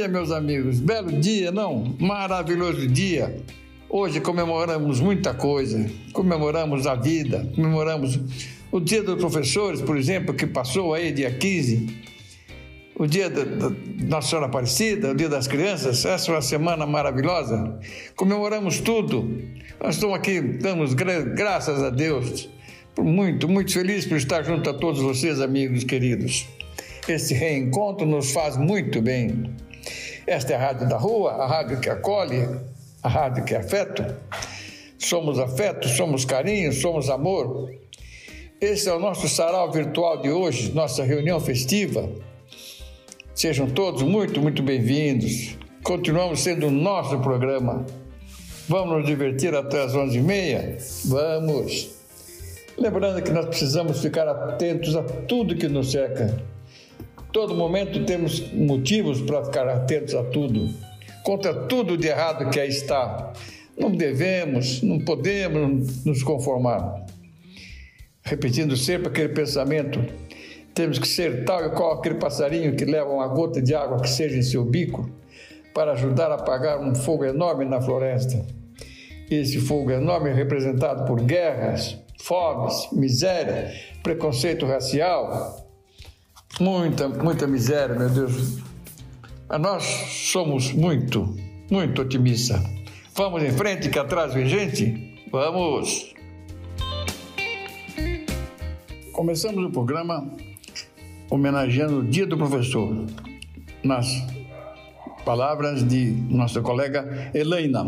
Dia, meus amigos. Belo dia, não? Maravilhoso dia. Hoje comemoramos muita coisa. Comemoramos a vida, comemoramos o Dia dos Professores, por exemplo, que passou aí dia 15 o dia da, Nossa Senhora Aparecida, o dia das crianças, essa é uma semana maravilhosa. Comemoramos tudo. Nós estamos aqui, damos gra graças a Deus, muito, muito feliz por estar junto a todos vocês, amigos queridos. Esse reencontro nos faz muito bem. Esta é a Rádio da Rua, a rádio que acolhe, a rádio que é afeto. Somos afeto, somos carinho, somos amor. Esse é o nosso sarau virtual de hoje, nossa reunião festiva Sejam todos muito, muito bem-vindos. Continuamos sendo o nosso programa. Vamos nos divertir até as 11h30? Vamos! Lembrando que nós precisamos ficar atentos a tudo que nos cerca. Todo momento temos motivos para ficar atentos a tudo. Contra tudo de errado que aí está. Não devemos, não podemos nos conformar. Repetindo sempre aquele pensamento temos que ser tal e qual aquele passarinho que leva uma gota de água que seja em seu bico para ajudar a apagar um fogo enorme na floresta. Esse fogo enorme é representado por guerras, fomes, miséria, preconceito racial, muita, muita miséria, meu Deus. Nós somos muito, muito otimistas. Vamos em frente que atrás vem gente? Vamos! Começamos o programa homenageando o Dia do Professor, nas palavras de nossa colega Helena.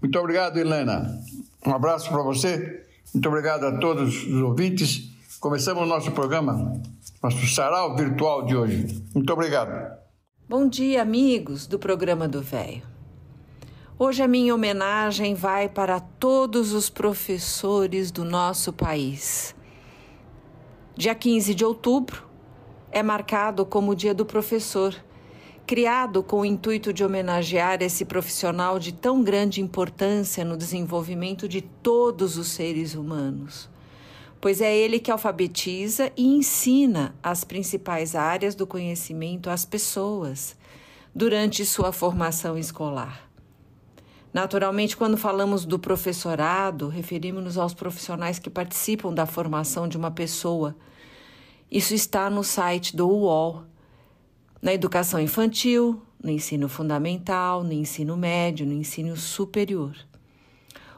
Muito obrigado, Helena. Um abraço para você. Muito obrigado a todos os ouvintes. Começamos o nosso programa, nosso sarau virtual de hoje. Muito obrigado. Bom dia, amigos do programa do Velho. Hoje a minha homenagem vai para todos os professores do nosso país Dia 15 de outubro é marcado como o Dia do Professor, criado com o intuito de homenagear esse profissional de tão grande importância no desenvolvimento de todos os seres humanos. Pois é ele que alfabetiza e ensina as principais áreas do conhecimento às pessoas durante sua formação escolar. Naturalmente, quando falamos do professorado, referimos-nos aos profissionais que participam da formação de uma pessoa. Isso está no site do UOL. Na educação infantil, no ensino fundamental, no ensino médio, no ensino superior.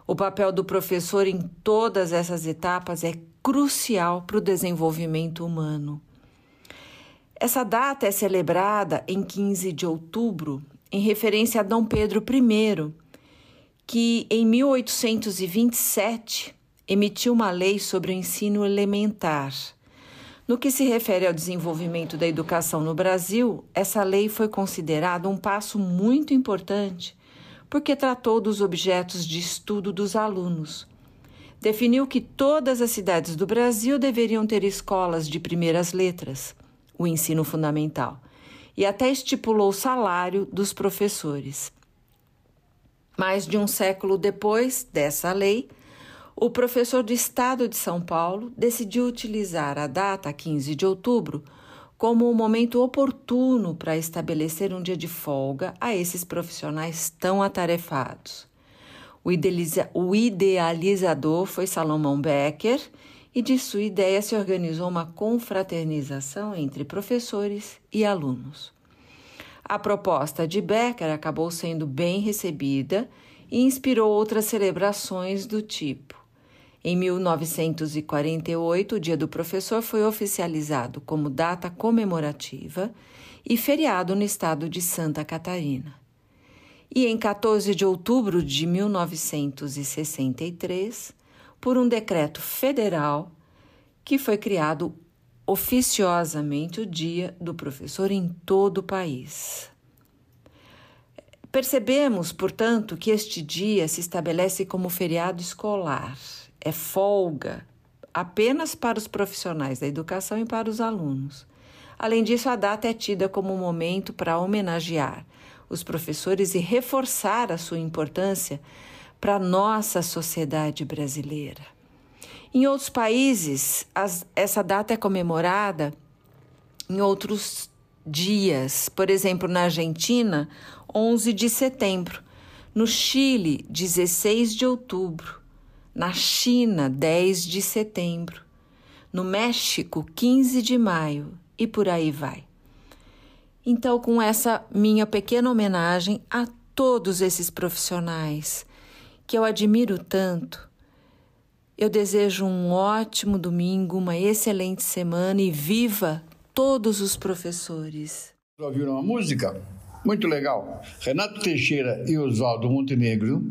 O papel do professor em todas essas etapas é crucial para o desenvolvimento humano. Essa data é celebrada em 15 de outubro, em referência a Dom Pedro I, que em 1827 emitiu uma lei sobre o ensino elementar. No que se refere ao desenvolvimento da educação no Brasil, essa lei foi considerada um passo muito importante, porque tratou dos objetos de estudo dos alunos. Definiu que todas as cidades do Brasil deveriam ter escolas de primeiras letras, o ensino fundamental, e até estipulou o salário dos professores. Mais de um século depois dessa lei, o professor do Estado de São Paulo decidiu utilizar a data 15 de outubro como um momento oportuno para estabelecer um dia de folga a esses profissionais tão atarefados. O, idealiza o idealizador foi Salomão Becker e de sua ideia se organizou uma confraternização entre professores e alunos. A proposta de Becker acabou sendo bem recebida e inspirou outras celebrações do tipo. Em 1948, o Dia do Professor foi oficializado como data comemorativa e feriado no estado de Santa Catarina. E em 14 de outubro de 1963, por um decreto federal, que foi criado oficiosamente o Dia do Professor em todo o país. Percebemos, portanto, que este dia se estabelece como feriado escolar, é folga apenas para os profissionais da educação e para os alunos. Além disso, a data é tida como um momento para homenagear os professores e reforçar a sua importância para a nossa sociedade brasileira. Em outros países, as, essa data é comemorada em outros dias. Por exemplo, na Argentina, 11 de setembro. No Chile, 16 de outubro. Na China, 10 de setembro. No México, 15 de maio. E por aí vai. Então, com essa minha pequena homenagem a todos esses profissionais que eu admiro tanto, eu desejo um ótimo domingo, uma excelente semana e viva todos os professores. Ouviram uma música? Muito legal. Renato Teixeira e Oswaldo Montenegro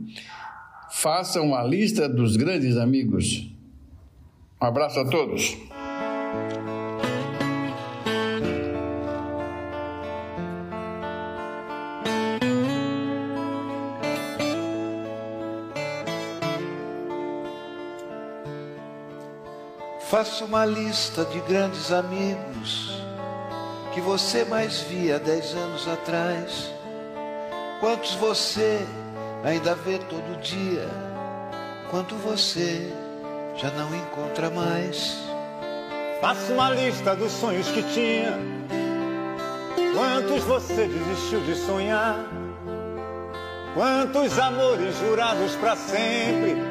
façam uma lista dos grandes amigos. Um abraço a todos. Faça uma lista de grandes amigos que você mais via dez anos atrás. Quantos você ainda vê todo dia? Quanto você já não encontra mais? Faça uma lista dos sonhos que tinha. Quantos você desistiu de sonhar? Quantos amores jurados para sempre?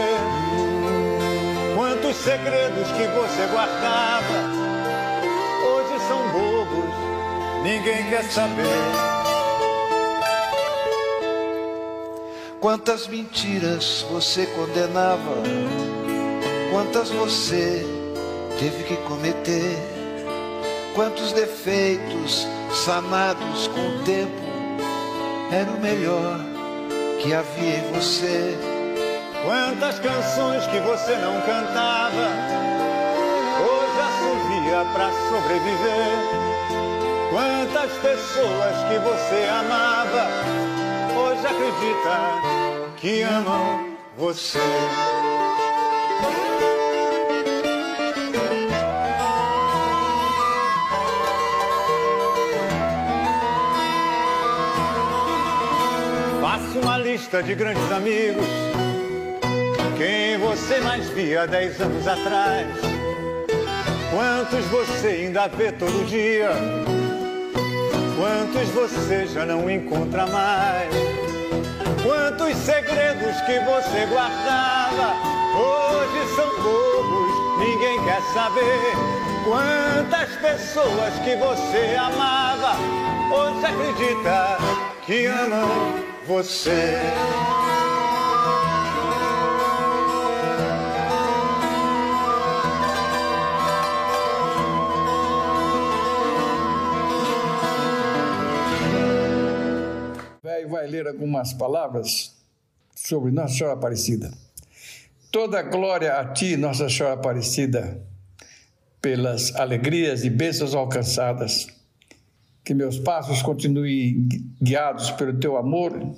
Quantos segredos que você guardava hoje são bobos, ninguém quer saber. Quantas mentiras você condenava, quantas você teve que cometer, quantos defeitos sanados com o tempo era o melhor que havia em você. Quantas canções que você não cantava, hoje assovia para sobreviver. Quantas pessoas que você amava, hoje acredita que amam você. Faça uma lista de grandes amigos quem você mais via dez anos atrás? Quantos você ainda vê todo dia? Quantos você já não encontra mais? Quantos segredos que você guardava hoje são bobos, ninguém quer saber. Quantas pessoas que você amava hoje acredita que amam você. Vai ler algumas palavras sobre Nossa Senhora Aparecida. Toda glória a ti, Nossa Senhora Aparecida, pelas alegrias e bênçãos alcançadas. Que meus passos continuem guiados pelo teu amor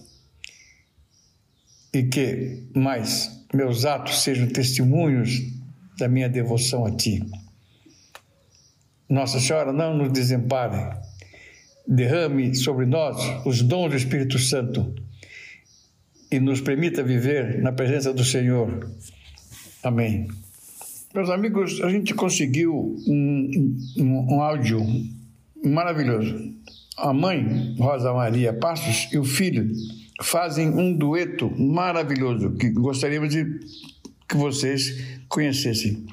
e que mais meus atos sejam testemunhos da minha devoção a ti. Nossa Senhora, não nos desampare derrame sobre nós os dons do Espírito Santo e nos permita viver na presença do Senhor. Amém. Meus amigos, a gente conseguiu um, um, um áudio maravilhoso. A mãe, Rosa Maria Passos, e o filho fazem um dueto maravilhoso que gostaríamos de que vocês conhecessem.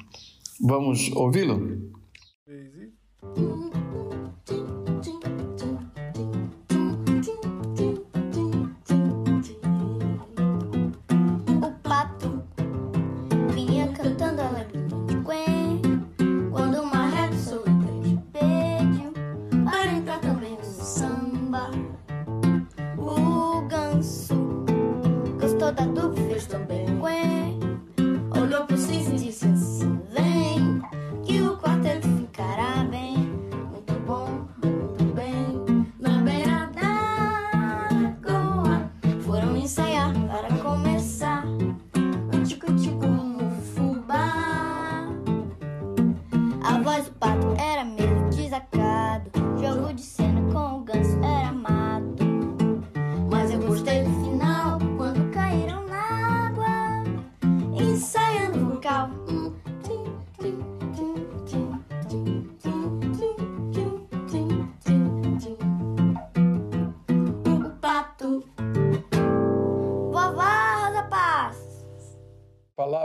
Vamos ouvi-lo?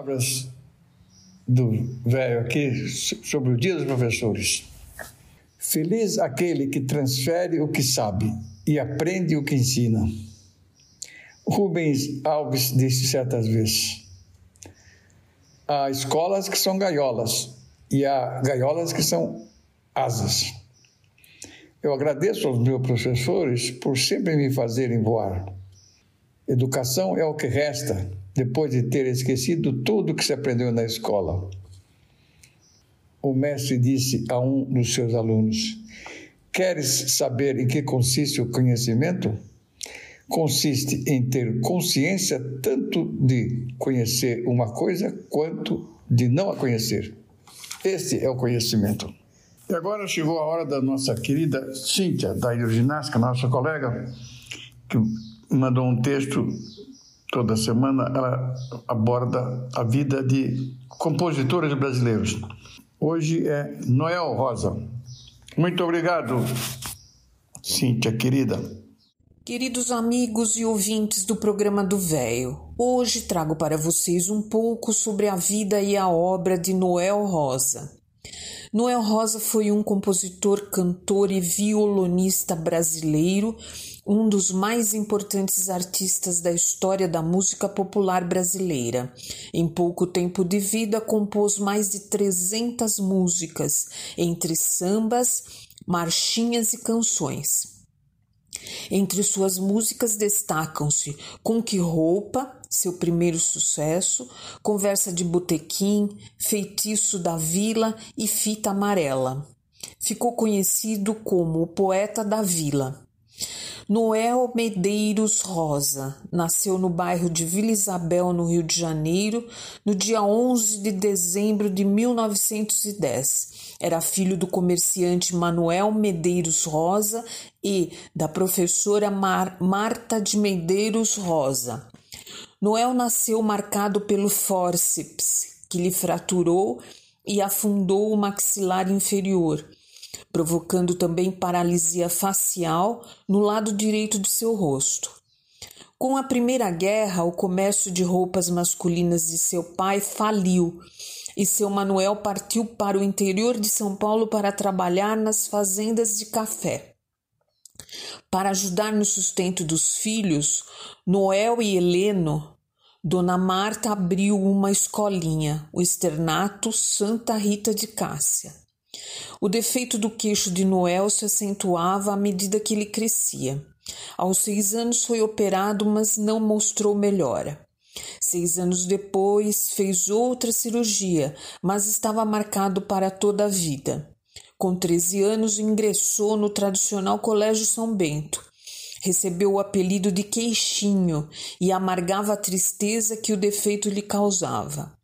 Palavras do velho aqui sobre o dia dos professores. Feliz aquele que transfere o que sabe e aprende o que ensina. Rubens Alves disse certas vezes: há escolas que são gaiolas e há gaiolas que são asas. Eu agradeço aos meus professores por sempre me fazerem voar. Educação é o que resta depois de ter esquecido tudo que se aprendeu na escola. O mestre disse a um dos seus alunos: Queres saber em que consiste o conhecimento? Consiste em ter consciência tanto de conhecer uma coisa quanto de não a conhecer. Este é o conhecimento. E agora chegou a hora da nossa querida Cíntia, da hidroginástica, nossa colega, que mandou um texto toda semana, ela aborda a vida de compositores brasileiros. Hoje é Noel Rosa. Muito obrigado, Cíntia, querida. Queridos amigos e ouvintes do programa do Véio, hoje trago para vocês um pouco sobre a vida e a obra de Noel Rosa. Noel Rosa foi um compositor, cantor e violonista brasileiro um dos mais importantes artistas da história da música popular brasileira. Em pouco tempo de vida, compôs mais de 300 músicas, entre sambas, marchinhas e canções. Entre suas músicas destacam-se Com Que Roupa, seu primeiro sucesso, Conversa de Botequim, Feitiço da Vila e Fita Amarela. Ficou conhecido como o Poeta da Vila. Noel Medeiros Rosa nasceu no bairro de Vila Isabel, no Rio de Janeiro, no dia 11 de dezembro de 1910. Era filho do comerciante Manuel Medeiros Rosa e da professora Mar Marta de Medeiros Rosa. Noel nasceu marcado pelo fórceps, que lhe fraturou e afundou o maxilar inferior provocando também paralisia facial no lado direito de seu rosto. Com a Primeira Guerra, o comércio de roupas masculinas de seu pai faliu e seu Manuel partiu para o interior de São Paulo para trabalhar nas fazendas de café. Para ajudar no sustento dos filhos, Noel e Heleno, Dona Marta abriu uma escolinha, o externato Santa Rita de Cássia. O defeito do queixo de Noel se acentuava à medida que ele crescia. Aos seis anos foi operado, mas não mostrou melhora. Seis anos depois fez outra cirurgia, mas estava marcado para toda a vida. Com 13 anos, ingressou no tradicional Colégio São Bento. Recebeu o apelido de Queixinho e amargava a tristeza que o defeito lhe causava.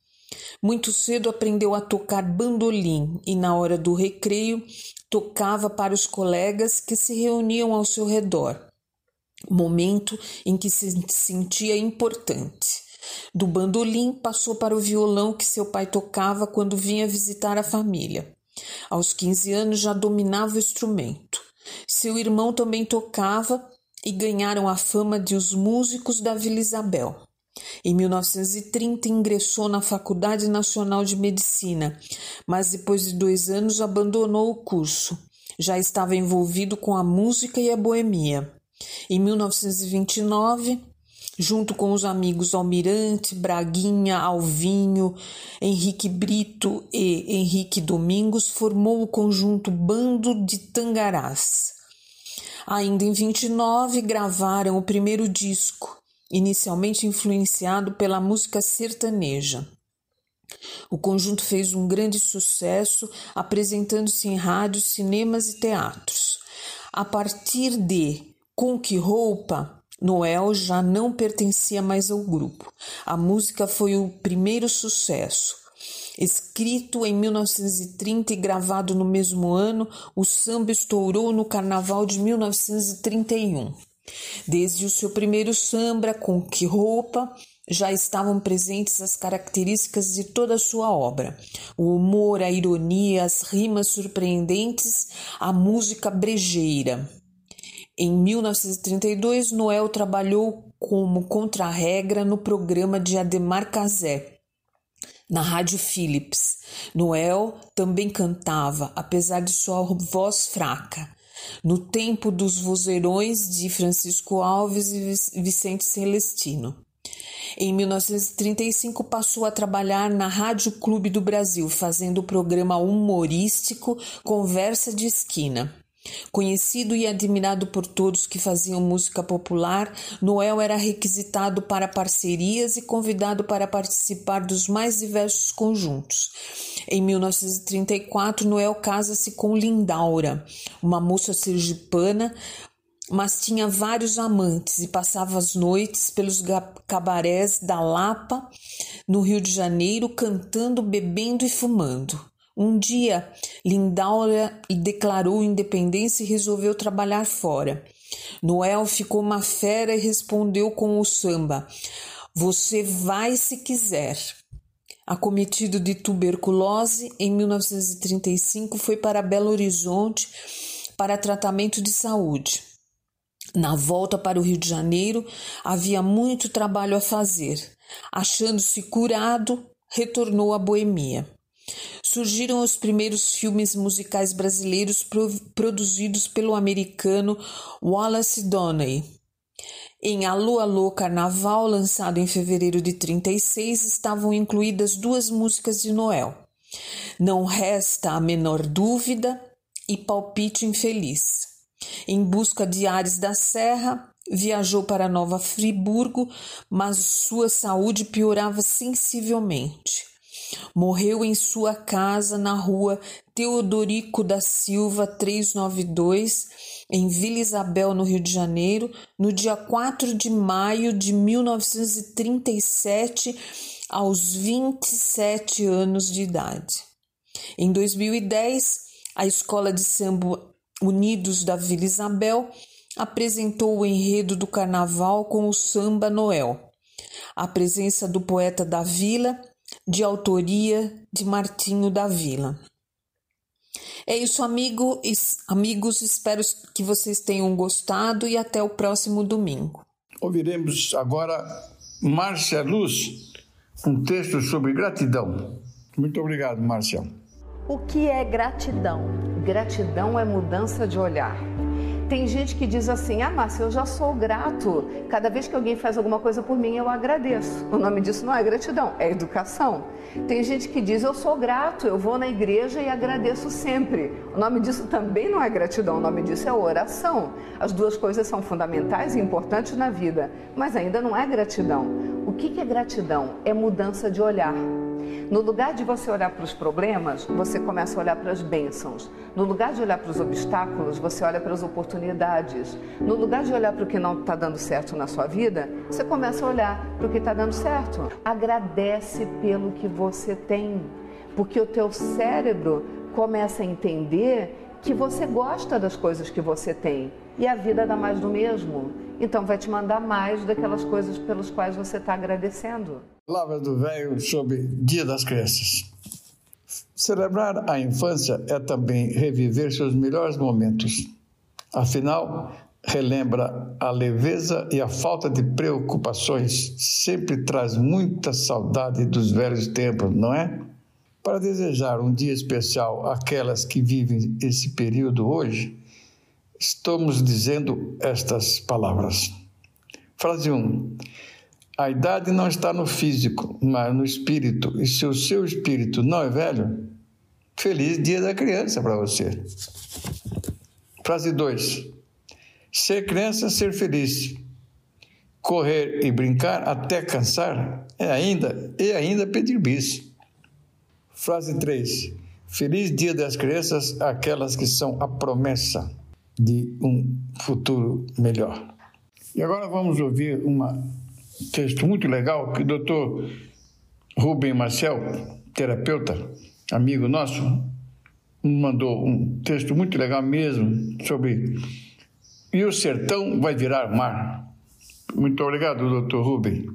Muito cedo aprendeu a tocar bandolim e, na hora do recreio, tocava para os colegas que se reuniam ao seu redor. Momento em que se sentia importante. Do bandolim passou para o violão que seu pai tocava quando vinha visitar a família. Aos 15 anos já dominava o instrumento. Seu irmão também tocava e ganharam a fama de os músicos da Vila Isabel. Em 1930, ingressou na Faculdade Nacional de Medicina, mas depois de dois anos abandonou o curso. Já estava envolvido com a música e a boemia. Em 1929, junto com os amigos Almirante, Braguinha, Alvinho, Henrique Brito e Henrique Domingos, formou o conjunto Bando de Tangarás. Ainda em 29, gravaram o primeiro disco, inicialmente influenciado pela música sertaneja. O conjunto fez um grande sucesso, apresentando-se em rádios, cinemas e teatros. A partir de Com Que Roupa, Noel já não pertencia mais ao grupo. A música foi o primeiro sucesso. Escrito em 1930 e gravado no mesmo ano, o samba estourou no carnaval de 1931. Desde o seu primeiro samba, com que roupa, já estavam presentes as características de toda a sua obra: o humor, a ironia, as rimas surpreendentes, a música brejeira. Em 1932, Noel trabalhou como contra-regra no programa de Ademar Cazé, na Rádio Philips. Noel também cantava, apesar de sua voz fraca. No tempo dos vozeirões de Francisco Alves e Vicente Celestino. Em 1935 passou a trabalhar na Rádio Clube do Brasil, fazendo o programa humorístico Conversa de Esquina. Conhecido e admirado por todos que faziam música popular, Noel era requisitado para parcerias e convidado para participar dos mais diversos conjuntos. Em 1934, Noel casa-se com Lindaura, uma moça sergipana, mas tinha vários amantes e passava as noites pelos cabarés da Lapa, no Rio de Janeiro, cantando, bebendo e fumando. Um dia, Lindaura declarou independência e resolveu trabalhar fora. Noel ficou uma fera e respondeu com o samba: Você vai se quiser. Acometido de tuberculose, em 1935 foi para Belo Horizonte para tratamento de saúde. Na volta para o Rio de Janeiro, havia muito trabalho a fazer. Achando-se curado, retornou à boemia. Surgiram os primeiros filmes musicais brasileiros produzidos pelo americano Wallace Donnelly. Em Alô Alô Carnaval, lançado em fevereiro de 36, estavam incluídas duas músicas de Noel. Não resta a menor dúvida e Palpite Infeliz. Em busca de Ares da Serra, viajou para Nova Friburgo, mas sua saúde piorava sensivelmente. Morreu em sua casa na rua Teodorico da Silva 392, em Vila Isabel, no Rio de Janeiro, no dia 4 de maio de 1937, aos 27 anos de idade. Em 2010, a Escola de Samba Unidos da Vila Isabel apresentou o enredo do carnaval com o samba Noel. A presença do poeta da vila de autoria de Martinho da Vila. É isso, amigo, amigos. Espero que vocês tenham gostado e até o próximo domingo. Ouviremos agora Márcia Luz, um texto sobre gratidão. Muito obrigado, Márcia. O que é gratidão? Gratidão é mudança de olhar. Tem gente que diz assim: Ah, Márcia, eu já sou grato. Cada vez que alguém faz alguma coisa por mim, eu agradeço. O nome disso não é gratidão, é educação. Tem gente que diz: Eu sou grato, eu vou na igreja e agradeço sempre. O nome disso também não é gratidão, o nome disso é oração. As duas coisas são fundamentais e importantes na vida, mas ainda não é gratidão. O que é gratidão? É mudança de olhar. No lugar de você olhar para os problemas, você começa a olhar para as bênçãos. No lugar de olhar para os obstáculos, você olha para as oportunidades. No lugar de olhar para o que não está dando certo na sua vida, você começa a olhar para o que está dando certo. Agradece pelo que você tem, porque o teu cérebro começa a entender que você gosta das coisas que você tem e a vida dá mais do mesmo. Então vai te mandar mais daquelas coisas pelas quais você está agradecendo. Palavra do velho sobre Dia das Crianças. Celebrar a infância é também reviver seus melhores momentos. Afinal, relembra a leveza e a falta de preocupações, sempre traz muita saudade dos velhos tempos, não é? Para desejar um dia especial àquelas que vivem esse período hoje, estamos dizendo estas palavras. Frase 1. A idade não está no físico, mas no espírito. E se o seu espírito não é velho, feliz dia da criança para você. Frase 2. Ser criança, ser feliz. Correr e brincar até cansar é ainda e ainda pedir bis. Frase 3. Feliz Dia das Crianças aquelas que são a promessa de um futuro melhor. E agora vamos ouvir um texto muito legal que o doutor Rubem Marcel, terapeuta, amigo nosso, mandou um texto muito legal mesmo sobre e o sertão vai virar mar. Muito obrigado, doutor Rubem.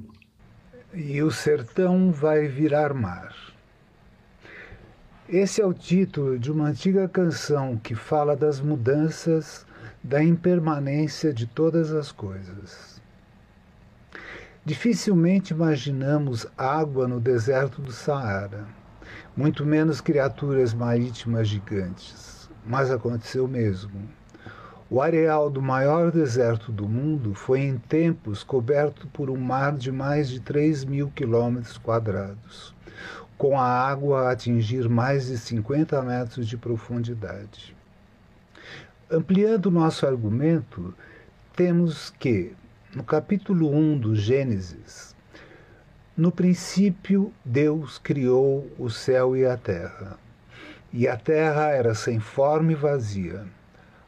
E o sertão vai virar mar. Esse é o título de uma antiga canção que fala das mudanças, da impermanência de todas as coisas. Dificilmente imaginamos água no deserto do Saara, muito menos criaturas marítimas gigantes, mas aconteceu mesmo. O areal do maior deserto do mundo foi em tempos coberto por um mar de mais de 3 mil quilômetros quadrados com a água a atingir mais de 50 metros de profundidade. Ampliando nosso argumento, temos que, no capítulo 1 do Gênesis, no princípio Deus criou o céu e a terra. E a terra era sem forma e vazia.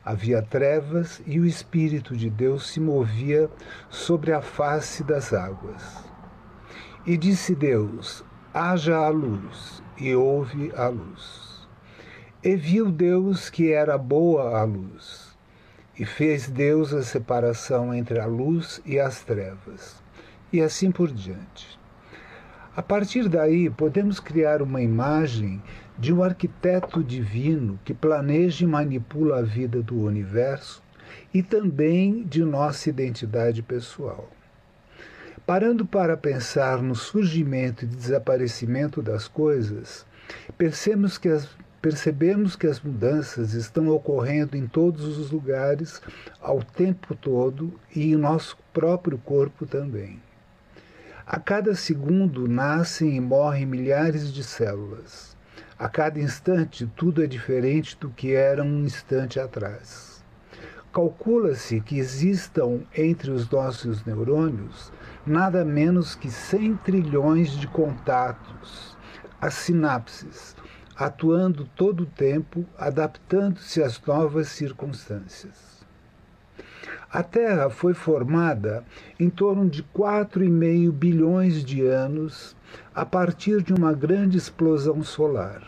Havia trevas e o Espírito de Deus se movia sobre a face das águas. E disse Deus: haja a luz, e houve a luz. E viu Deus que era boa a luz, e fez Deus a separação entre a luz e as trevas, e assim por diante. A partir daí, podemos criar uma imagem de um arquiteto divino que planeja e manipula a vida do universo e também de nossa identidade pessoal. Parando para pensar no surgimento e desaparecimento das coisas, percebemos que as, percebemos que as mudanças estão ocorrendo em todos os lugares, ao tempo todo e em nosso próprio corpo também. A cada segundo nascem e morrem milhares de células. A cada instante, tudo é diferente do que era um instante atrás. Calcula-se que existam entre os nossos neurônios nada menos que 100 trilhões de contatos, as sinapses, atuando todo o tempo, adaptando-se às novas circunstâncias. A Terra foi formada em torno de 4,5 bilhões de anos a partir de uma grande explosão solar.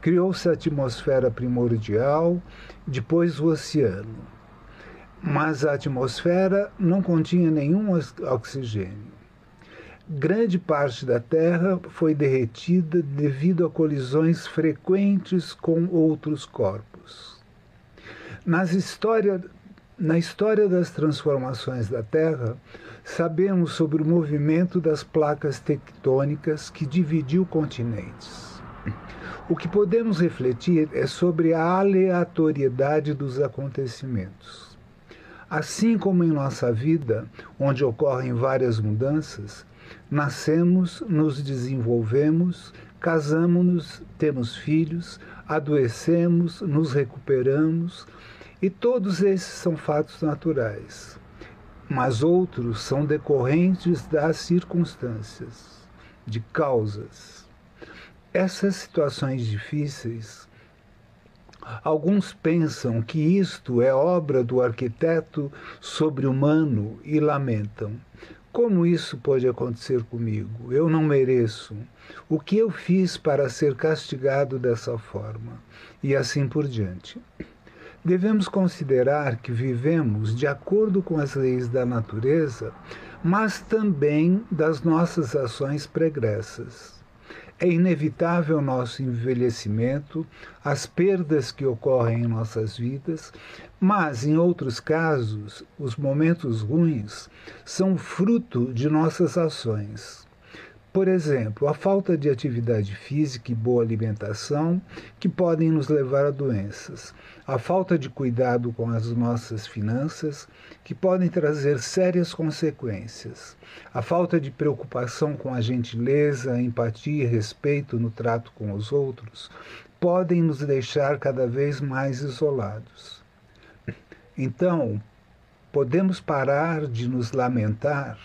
Criou-se a atmosfera primordial, depois o oceano mas a atmosfera não continha nenhum oxigênio. Grande parte da Terra foi derretida devido a colisões frequentes com outros corpos. Nas história, na história das transformações da Terra, sabemos sobre o movimento das placas tectônicas que dividiu continentes. O que podemos refletir é sobre a aleatoriedade dos acontecimentos. Assim como em nossa vida, onde ocorrem várias mudanças, nascemos, nos desenvolvemos, casamos-nos, temos filhos, adoecemos, nos recuperamos, e todos esses são fatos naturais. Mas outros são decorrentes das circunstâncias, de causas. Essas situações difíceis Alguns pensam que isto é obra do arquiteto sobre-humano e lamentam. Como isso pode acontecer comigo? Eu não mereço. O que eu fiz para ser castigado dessa forma? E assim por diante. Devemos considerar que vivemos de acordo com as leis da natureza, mas também das nossas ações pregressas. É inevitável nosso envelhecimento, as perdas que ocorrem em nossas vidas, mas em outros casos, os momentos ruins são fruto de nossas ações. Por exemplo, a falta de atividade física e boa alimentação, que podem nos levar a doenças. A falta de cuidado com as nossas finanças, que podem trazer sérias consequências. A falta de preocupação com a gentileza, empatia e respeito no trato com os outros, podem nos deixar cada vez mais isolados. Então, podemos parar de nos lamentar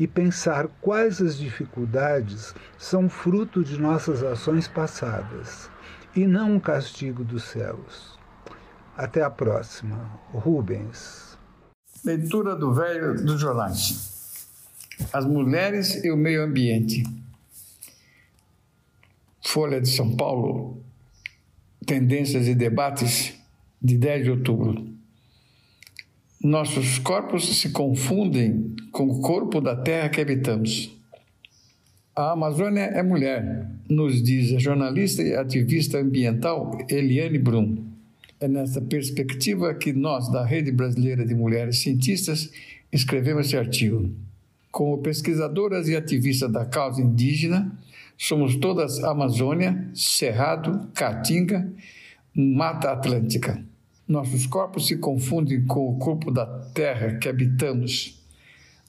e pensar quais as dificuldades são fruto de nossas ações passadas e não um castigo dos céus. Até a próxima. Rubens. Leitura do velho dos jornais. As mulheres e o meio ambiente. Folha de São Paulo, Tendências e Debates, de 10 de outubro. Nossos corpos se confundem com o corpo da terra que habitamos. A Amazônia é mulher, nos diz a jornalista e ativista ambiental Eliane Brum. É nessa perspectiva que nós, da Rede Brasileira de Mulheres Cientistas, escrevemos esse artigo. Como pesquisadoras e ativistas da causa indígena, somos todas Amazônia, Cerrado, Caatinga, Mata Atlântica. Nossos corpos se confundem com o corpo da terra que habitamos.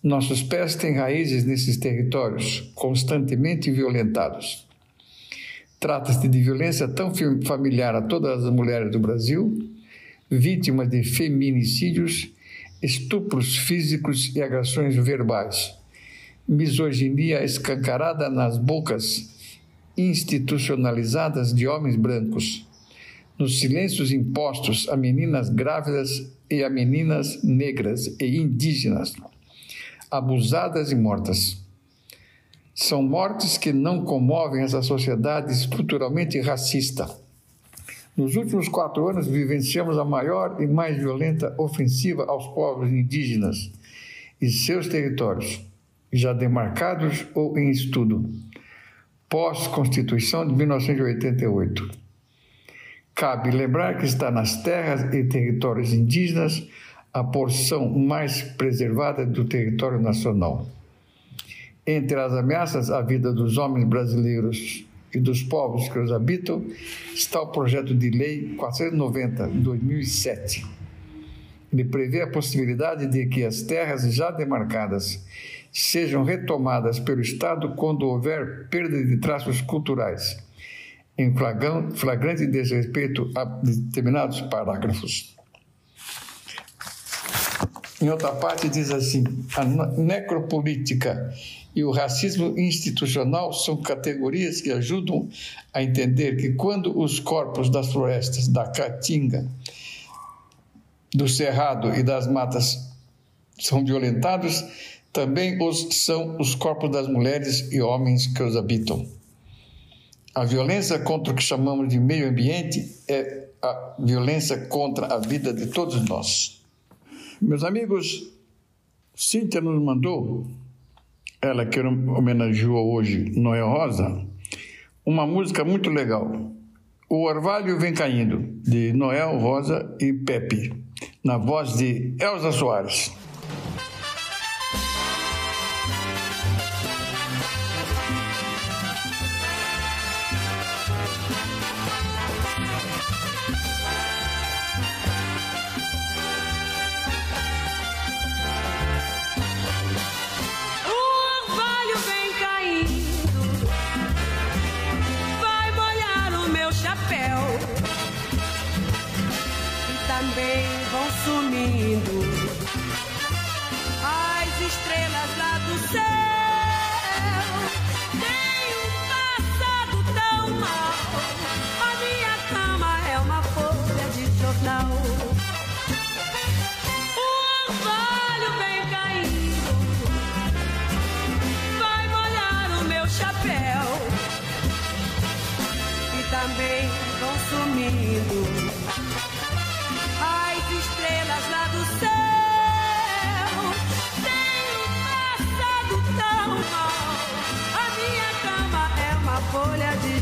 Nossos pés têm raízes nesses territórios, constantemente violentados. Trata-se de violência tão familiar a todas as mulheres do Brasil, vítimas de feminicídios, estupros físicos e agressões verbais, misoginia escancarada nas bocas institucionalizadas de homens brancos nos silêncios impostos a meninas grávidas e a meninas negras e indígenas, abusadas e mortas. São mortes que não comovem essa sociedade estruturalmente racista. Nos últimos quatro anos, vivenciamos a maior e mais violenta ofensiva aos povos indígenas e seus territórios, já demarcados ou em estudo, pós-Constituição de 1988. Cabe lembrar que está nas terras e territórios indígenas a porção mais preservada do território nacional. Entre as ameaças à vida dos homens brasileiros e dos povos que os habitam está o projeto de lei 490 de 2007. Ele prevê a possibilidade de que as terras já demarcadas sejam retomadas pelo Estado quando houver perda de traços culturais em flagrante desrespeito a determinados parágrafos. Em outra parte, diz assim: a necropolítica e o racismo institucional são categorias que ajudam a entender que quando os corpos das florestas, da caatinga, do cerrado e das matas são violentados, também os são os corpos das mulheres e homens que os habitam. A violência contra o que chamamos de meio ambiente é a violência contra a vida de todos nós. Meus amigos, Cíntia nos mandou, ela que homenageou hoje Noel Rosa, uma música muito legal. O Orvalho Vem Caindo, de Noel Rosa e Pepe, na voz de Elza Soares.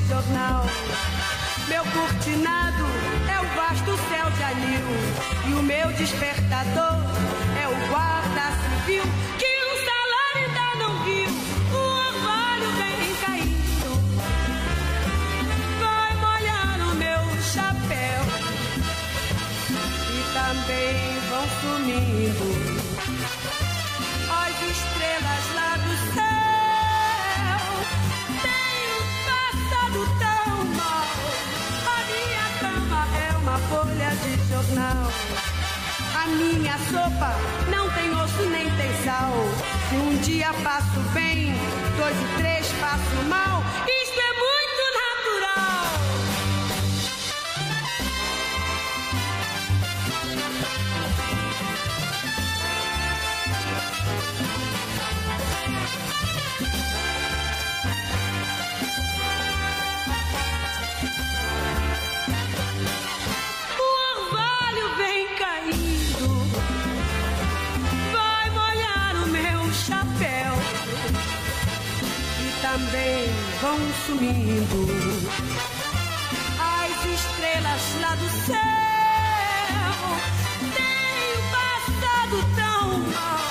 Jornal. Meu cortinado é o vasto céu de anil. E o meu despertador é o guarda civil jornal. A minha sopa não tem osso nem tem sal. Um dia passo bem, dois e três passo mal. Isto também vão sumindo as estrelas lá do céu. Tenho passado tão mal,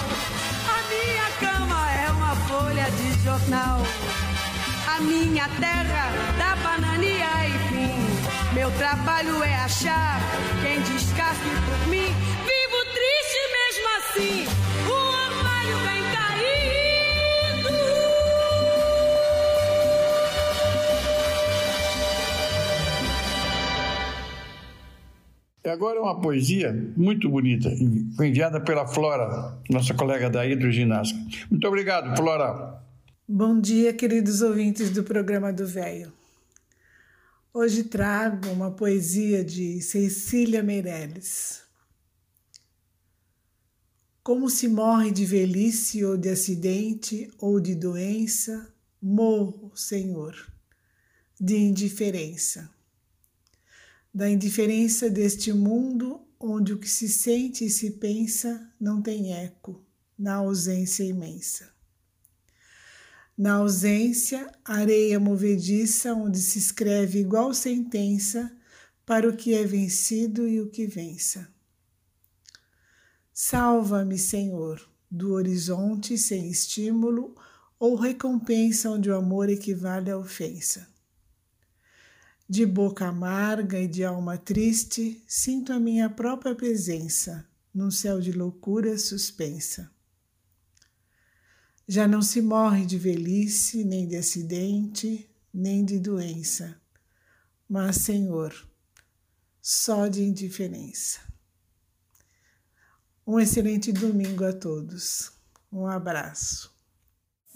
a minha cama é uma folha de jornal. A minha terra da banania e fim. Meu trabalho é achar quem descasque por mim. Vivo triste mesmo assim. E agora uma poesia muito bonita, enviada pela Flora, nossa colega da hidroginástica. Muito obrigado, Flora. Bom dia, queridos ouvintes do programa do Véio. Hoje trago uma poesia de Cecília Meirelles. Como se morre de velhice ou de acidente ou de doença, morro, Senhor, de indiferença. Da indiferença deste mundo onde o que se sente e se pensa não tem eco, na ausência imensa. Na ausência, areia movediça onde se escreve igual sentença para o que é vencido e o que vença. Salva-me, Senhor, do horizonte sem estímulo ou recompensa onde o amor equivale à ofensa. De boca amarga e de alma triste, sinto a minha própria presença num céu de loucura suspensa. Já não se morre de velhice, nem de acidente, nem de doença, mas, Senhor, só de indiferença. Um excelente domingo a todos. Um abraço.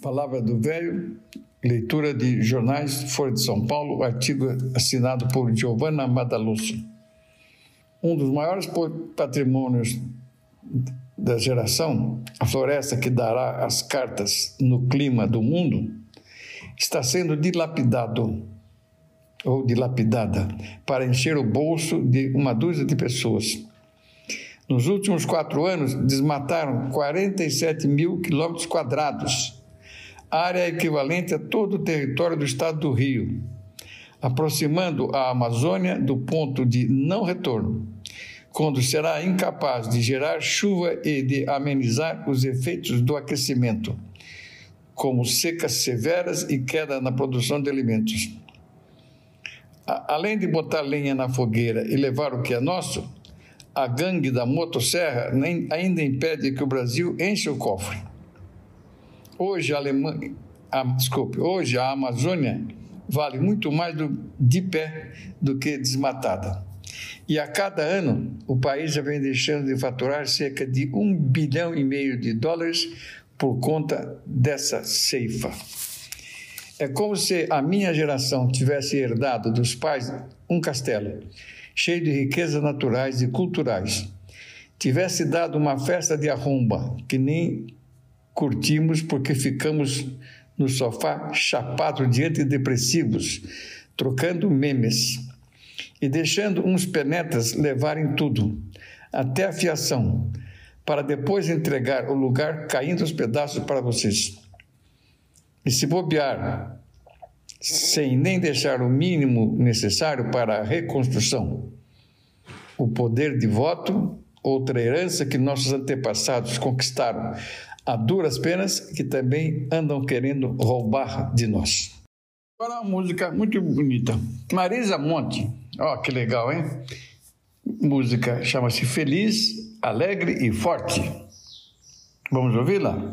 Palavra do Velho, leitura de jornais Folha de São Paulo, artigo assinado por Giovanna Madalusso. Um dos maiores patrimônios da geração, a floresta que dará as cartas no clima do mundo, está sendo dilapidado ou dilapidada para encher o bolso de uma dúzia de pessoas. Nos últimos quatro anos, desmataram 47 mil quilômetros quadrados, área equivalente a todo o território do estado do Rio, aproximando a Amazônia do ponto de não retorno quando será incapaz de gerar chuva e de amenizar os efeitos do aquecimento, como secas severas e queda na produção de alimentos. Além de botar lenha na fogueira e levar o que é nosso, a gangue da motosserra ainda impede que o Brasil encha o cofre. Hoje a Alemanha, a, desculpe, hoje a Amazônia vale muito mais do, de pé do que desmatada. E a cada ano, o país já vem deixando de faturar cerca de um bilhão e meio de dólares por conta dessa ceifa. É como se a minha geração tivesse herdado dos pais um castelo, cheio de riquezas naturais e culturais. Tivesse dado uma festa de arromba, que nem curtimos porque ficamos no sofá chapado de depressivos, trocando memes e deixando uns penetras levarem tudo, até a fiação, para depois entregar o lugar caindo aos pedaços para vocês. E se bobear, sem nem deixar o mínimo necessário para a reconstrução. O poder de voto, outra herança que nossos antepassados conquistaram a duras penas, que também andam querendo roubar de nós. Agora uma música muito bonita. Marisa Monte. Ó, oh, que legal, hein? Música chama-se Feliz, Alegre e Forte. Vamos ouvi-la?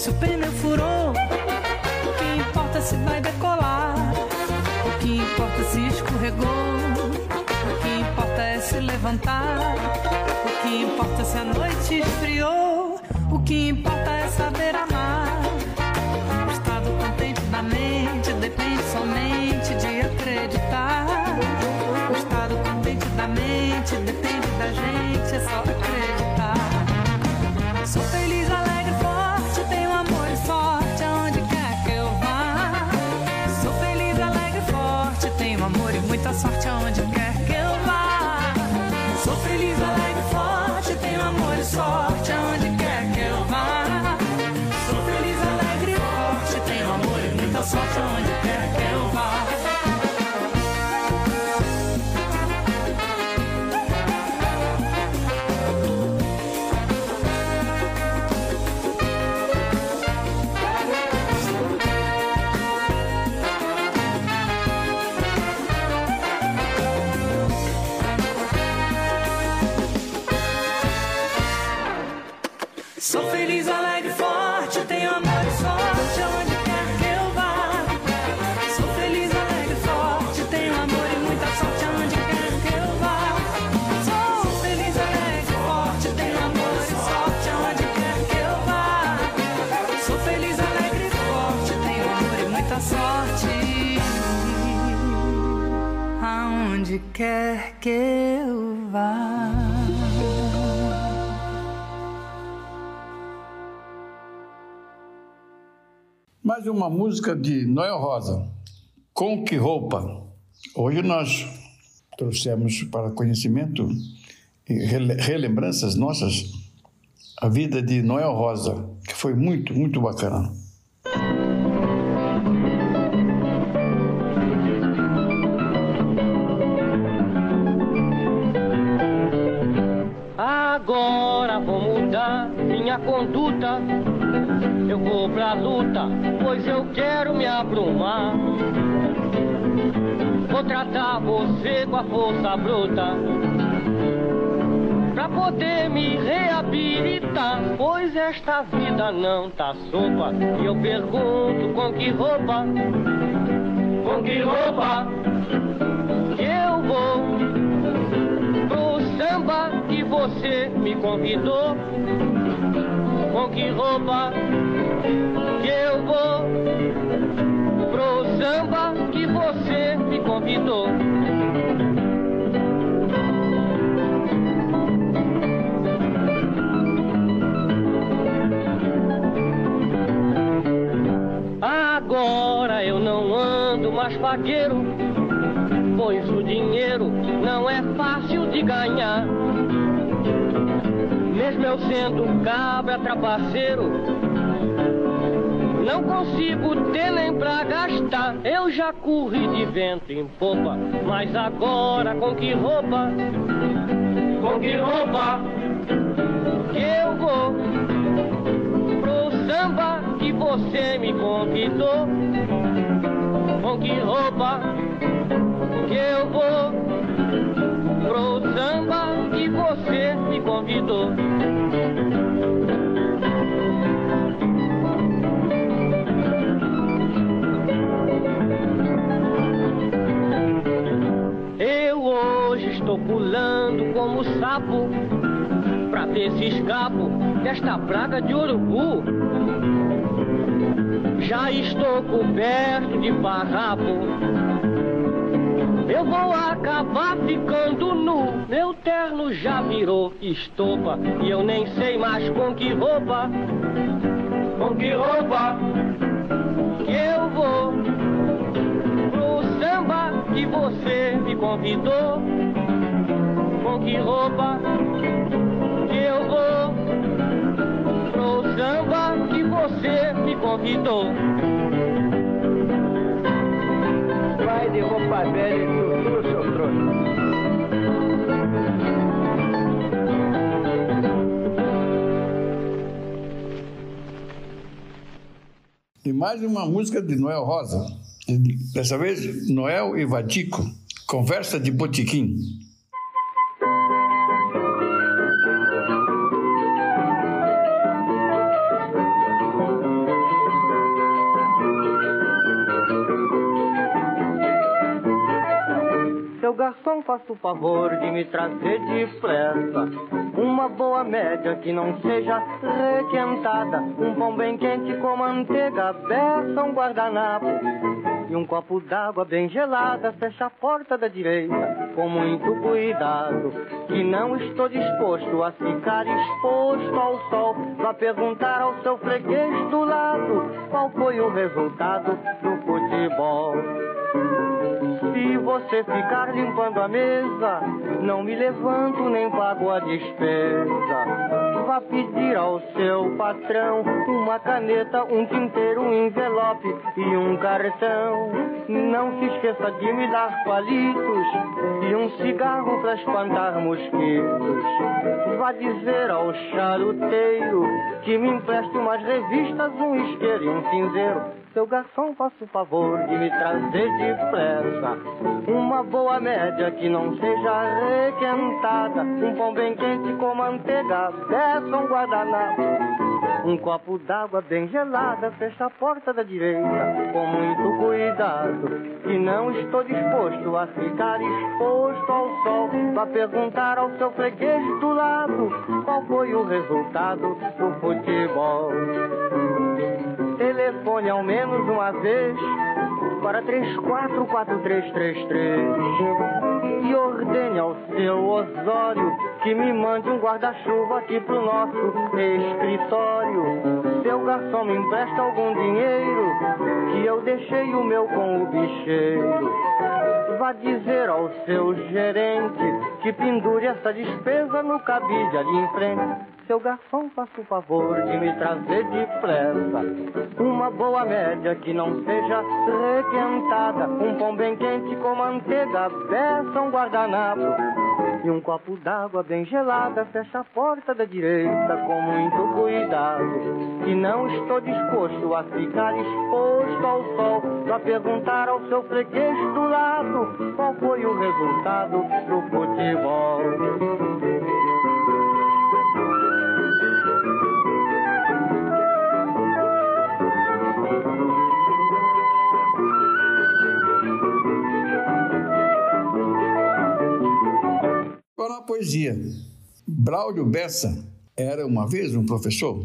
Se o pneu furou? O que importa se vai decolar? O que importa se escorregou? O que importa é se levantar. O que importa se a noite esfriou. O que importa é saber amar. Quer que eu vá. Mais uma música de Noel Rosa, Com Que Roupa. Hoje nós trouxemos para conhecimento e rele- relembranças nossas a vida de Noel Rosa, que foi muito, muito bacana. Luta, pois eu quero me abrumar. Vou tratar você com a força bruta. Pra poder me reabilitar, pois esta vida não tá sopa. E eu pergunto com que roupa, com que roupa eu vou pro samba que você me convidou. Com que roupa que eu vou pro samba que você me convidou? Agora eu não ando mais paqueiro, pois o dinheiro não é fácil de ganhar. Mesmo eu sendo cabra trapaceiro, não consigo ter pra gastar. Eu já corri de vento em popa, mas agora com que roupa? Com que roupa? Que eu vou pro samba que você me convidou. Com que roupa sapo pra ver se escapo desta praga de urubu. Já estou coberto de farrapo. Eu vou acabar ficando nu. Meu terno já virou estopa e eu nem sei mais com que roupa. Com que roupa que eu vou pro samba que você me convidou. Com que roupa que eu vou pro samba que você me convidou. Vai de roupa velha e tudo, seu trouxa. E mais uma música de Noel Rosa. Dessa vez, Noel e Vatico. Conversa de Botiquim. Garçom, faça o favor de me trazer depressa uma boa média que não seja requentada, um pão bem quente com manteiga, beça, um guardanapo e um copo d'água bem gelada. Fecha a porta da direita com muito cuidado, que não estou disposto a ficar exposto ao sol. Vá perguntar ao seu freguês do lado qual foi o resultado do futebol. Se você ficar limpando a mesa, não me levanto nem pago a despesa. Vá pedir ao seu patrão uma caneta, um tinteiro, um envelope e um cartão. Não se esqueça de me dar palitos e um cigarro para espantar mosquitos. Vá dizer ao charuteiro que me empreste umas revistas, um isqueiro e um cinzeiro. Seu garçom, faça o favor de me trazer depressa uma boa média que não seja requentada, um pão bem quente com manteiga, peça um guardanapo, um copo d'água bem gelada, fecha a porta da direita com muito cuidado, que não estou disposto a ficar exposto ao sol, pra perguntar ao seu freguês do lado qual foi o resultado do futebol. Telefone ao menos uma vez para 344333 e ordene ao seu Osório que me mande um guarda-chuva aqui pro nosso escritório. Seu garçom me empresta algum dinheiro que eu deixei o meu com o bicheiro. Vá dizer ao seu gerente que pendure essa despesa no cabide ali em frente. Seu garçom, faça o favor de me trazer depressa uma boa média que não seja requentada, um pão bem quente com manteiga, beça, um guardanapo e um copo d'água bem gelada. Fecha a porta da direita com muito cuidado, que não estou disposto a ficar exposto ao sol pra perguntar ao seu freguês do lado qual foi o resultado do futebol. Agora uma poesia. Braulio Bessa era uma vez um professor.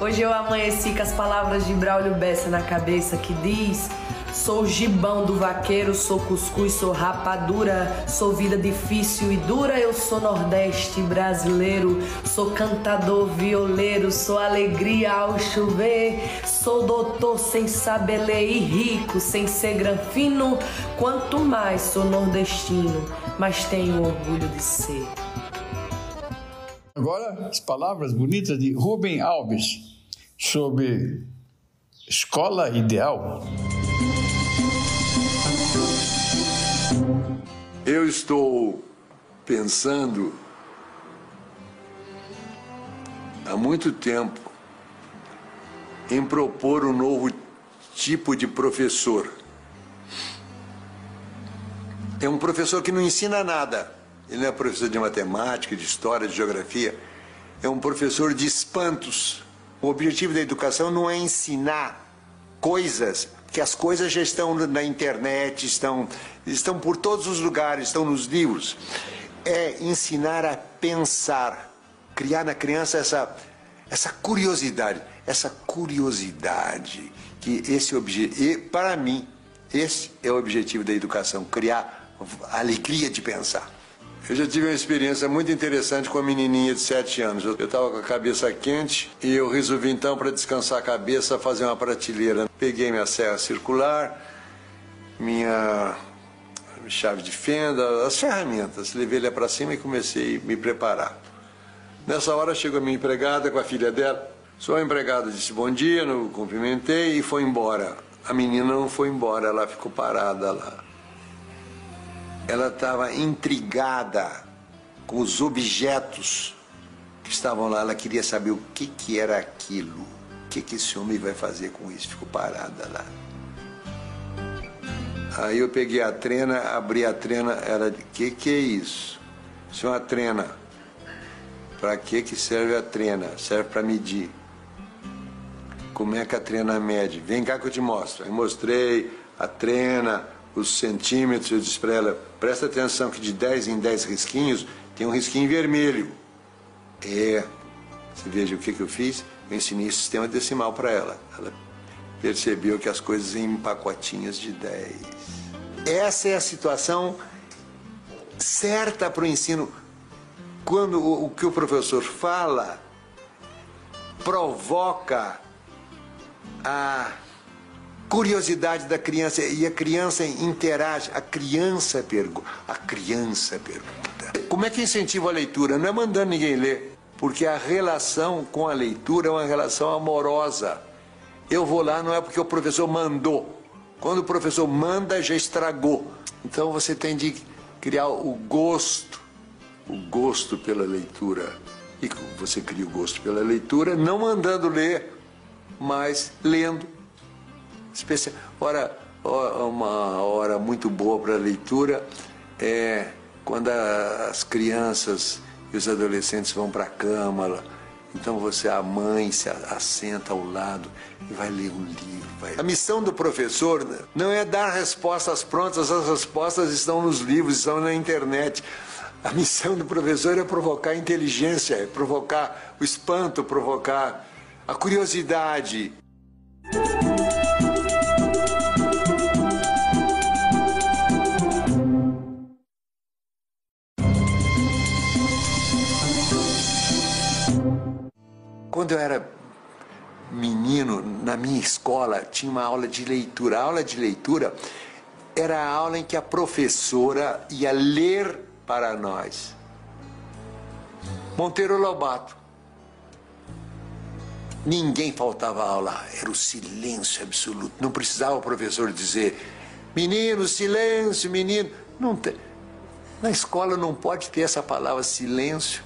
Hoje eu amanheci com as palavras de Braulio Bessa na cabeça que diz: Sou gibão do vaqueiro, sou cuscuz, sou rapadura, sou vida difícil e dura, eu sou nordeste brasileiro, sou cantador violeiro, sou alegria ao chover, sou doutor sem saber ler e rico, sem ser granfino, quanto mais sou nordestino, mas tenho orgulho de ser. Agora, as palavras bonitas de Rubem Alves sobre escola ideal. Eu estou pensando há muito tempo em propor um novo tipo de professor. É um professor que não ensina nada. Ele não é professor de matemática, de história, de geografia. É um professor de espantos. O objetivo da educação não é ensinar coisas, que as coisas já estão na internet, estão, estão por todos os lugares, estão nos livros. É ensinar a pensar, criar na criança essa, essa curiosidade, essa curiosidade que esse objetivo, para mim, esse é o objetivo da educação, criar alegria de pensar. Eu já tive uma experiência muito interessante com a menininha de 7 anos. Eu estava com a cabeça quente e eu resolvi então, para descansar a cabeça, fazer uma prateleira. Peguei minha serra circular, minha chave de fenda, as ferramentas. Levei ela para cima e comecei a me preparar. Nessa hora chegou a minha empregada com a filha dela. Sou a empregada disse bom dia, não cumprimentei e foi embora. A menina não foi embora, ela ficou parada lá ela estava intrigada com os objetos que estavam lá. Ela queria saber o que, que era aquilo. O que, que esse homem vai fazer com isso? Ficou parada lá. Aí eu peguei a trena, abri a trena, ela disse, que que é isso? Isso é uma trena. Para que que serve a trena? Serve para medir. Como é que a trena mede? Vem cá que eu te mostro. Aí mostrei a trena, os centímetros, eu disse para ela, presta atenção que de 10 em 10 risquinhos tem um risquinho vermelho. É, você veja o que, que eu fiz? Eu ensinei sistema decimal para ela. Ela percebeu que as coisas em pacotinhos de 10. Essa é a situação certa para o ensino. Quando o, o que o professor fala provoca a curiosidade da criança e a criança interage, a criança pergunta, a criança pergunta. Como é que incentiva a leitura? Não é mandando ninguém ler, porque a relação com a leitura é uma relação amorosa. Eu vou lá não é porque o professor mandou. Quando o professor manda, já estragou. Então você tem de criar o gosto, o gosto pela leitura. E você cria o gosto pela leitura, não mandando ler, mas lendo especial. Ora, uma hora muito boa para leitura é quando as crianças e os adolescentes vão para a cama. Então você, a mãe, se assenta ao lado e vai ler um livro. Vai... A missão do professor não é dar respostas prontas, as respostas estão nos livros, estão na internet. A missão do professor é provocar inteligência, é provocar o espanto, provocar a curiosidade. Quando eu era menino, na minha escola, tinha uma aula de leitura. A aula de leitura era a aula em que a professora ia ler para nós. Monteiro Lobato. Ninguém faltava aula, era o silêncio absoluto. Não precisava o professor dizer: menino, silêncio, menino. Não tem. Na escola não pode ter essa palavra silêncio,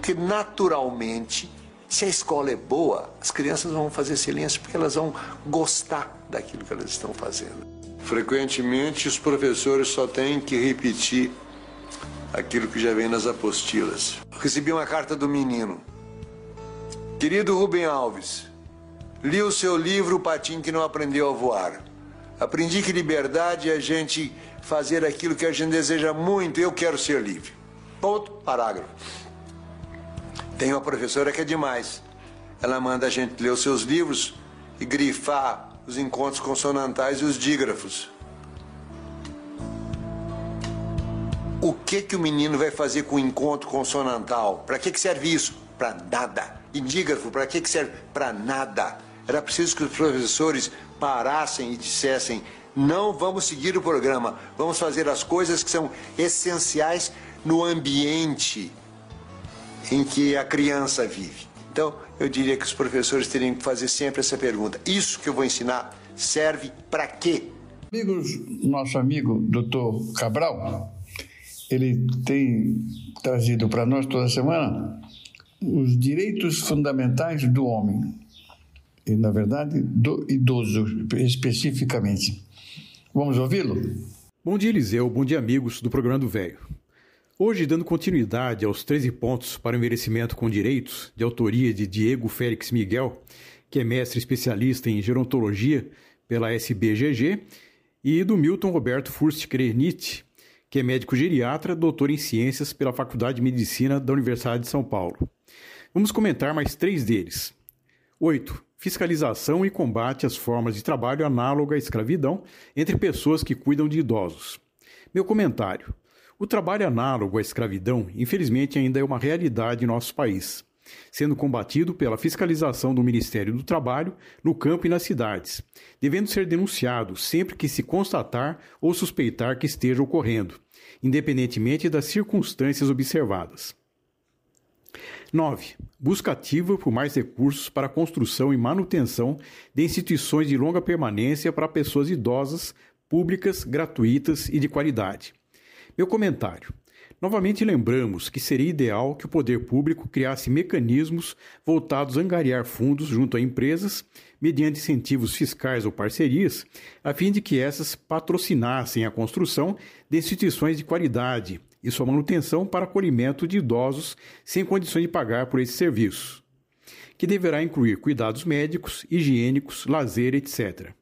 porque naturalmente se a escola é boa, as crianças vão fazer silêncio porque elas vão gostar daquilo que elas estão fazendo. Frequentemente, os professores só têm que repetir aquilo que já vem nas apostilas. Recebi uma carta do menino. Querido Rubem Alves, li o seu livro O Patinho que Não Aprendeu a Voar. Aprendi que liberdade é a gente fazer aquilo que a gente deseja muito. Eu quero ser livre. Ponto, parágrafo. Tem uma professora que é demais. Ela manda a gente ler os seus livros e grifar os encontros consonantais e os dígrafos. O que que o menino vai fazer com o encontro consonantal? Para que que serve isso? Para nada. E dígrafo, para que que serve? Para nada. Era preciso que os professores parassem e dissessem: não vamos seguir o programa, vamos fazer as coisas que são essenciais no ambiente em que a criança vive. Então, eu diria que os professores teriam que fazer sempre essa pergunta: isso que eu vou ensinar serve para quê? Amigos, nosso amigo Dr. Cabral, ele tem trazido para nós toda semana os direitos fundamentais do homem. e, na verdade, do idoso especificamente. Vamos ouvi-lo? Bom dia, Eliseu. Bom dia, amigos do programa do Velho. Hoje, dando continuidade aos 13 pontos para o merecimento com direitos, de autoria de Diego Félix Miguel, que é mestre especialista em gerontologia pela SBGG, e do Milton Roberto Furst Krenit, que é médico geriatra, doutor em ciências pela Faculdade de Medicina da Universidade de São Paulo. Vamos comentar mais três deles. 8. Fiscalização e combate às formas de trabalho análoga à escravidão entre pessoas que cuidam de idosos. Meu comentário. O trabalho análogo à escravidão, infelizmente, ainda é uma realidade em nosso país, sendo combatido pela fiscalização do Ministério do Trabalho no campo e nas cidades, devendo ser denunciado sempre que se constatar ou suspeitar que esteja ocorrendo, independentemente das circunstâncias observadas. 9. Busca ativa por mais recursos para a construção e manutenção de instituições de longa permanência para pessoas idosas, públicas, gratuitas e de qualidade. Meu comentário. Novamente lembramos que seria ideal que o poder público criasse mecanismos voltados a angariar fundos junto a empresas, mediante incentivos fiscais ou parcerias, a fim de que essas patrocinassem a construção de instituições de qualidade e sua manutenção para acolhimento de idosos sem condições de pagar por esse serviço, que deverá incluir cuidados médicos, higiênicos, lazer, etc.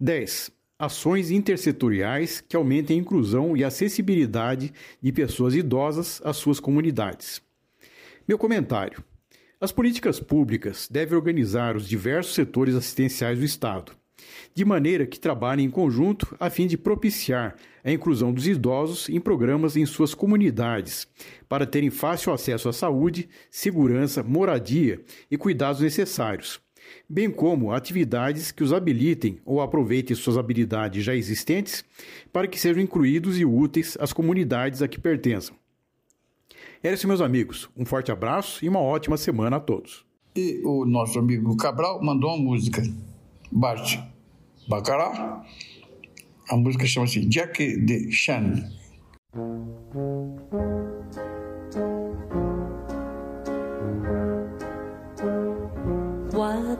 10 ações intersetoriais que aumentem a inclusão e acessibilidade de pessoas idosas às suas comunidades. Meu comentário: as políticas públicas devem organizar os diversos setores assistenciais do Estado, de maneira que trabalhem em conjunto a fim de propiciar a inclusão dos idosos em programas em suas comunidades, para terem fácil acesso à saúde, segurança, moradia e cuidados necessários bem como atividades que os habilitem ou aproveitem suas habilidades já existentes para que sejam incluídos e úteis às comunidades a que pertençam. Era isso, meus amigos. Um forte abraço e uma ótima semana a todos. E o nosso amigo Cabral mandou uma música, Bart Bacará. A música chama-se Jack de Chan.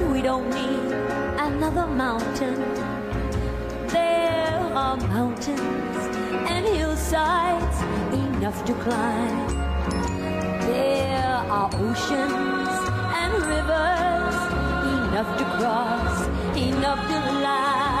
Lord, we don't need another mountain. There are mountains and hillsides enough to climb. There are oceans and rivers enough to cross, enough to last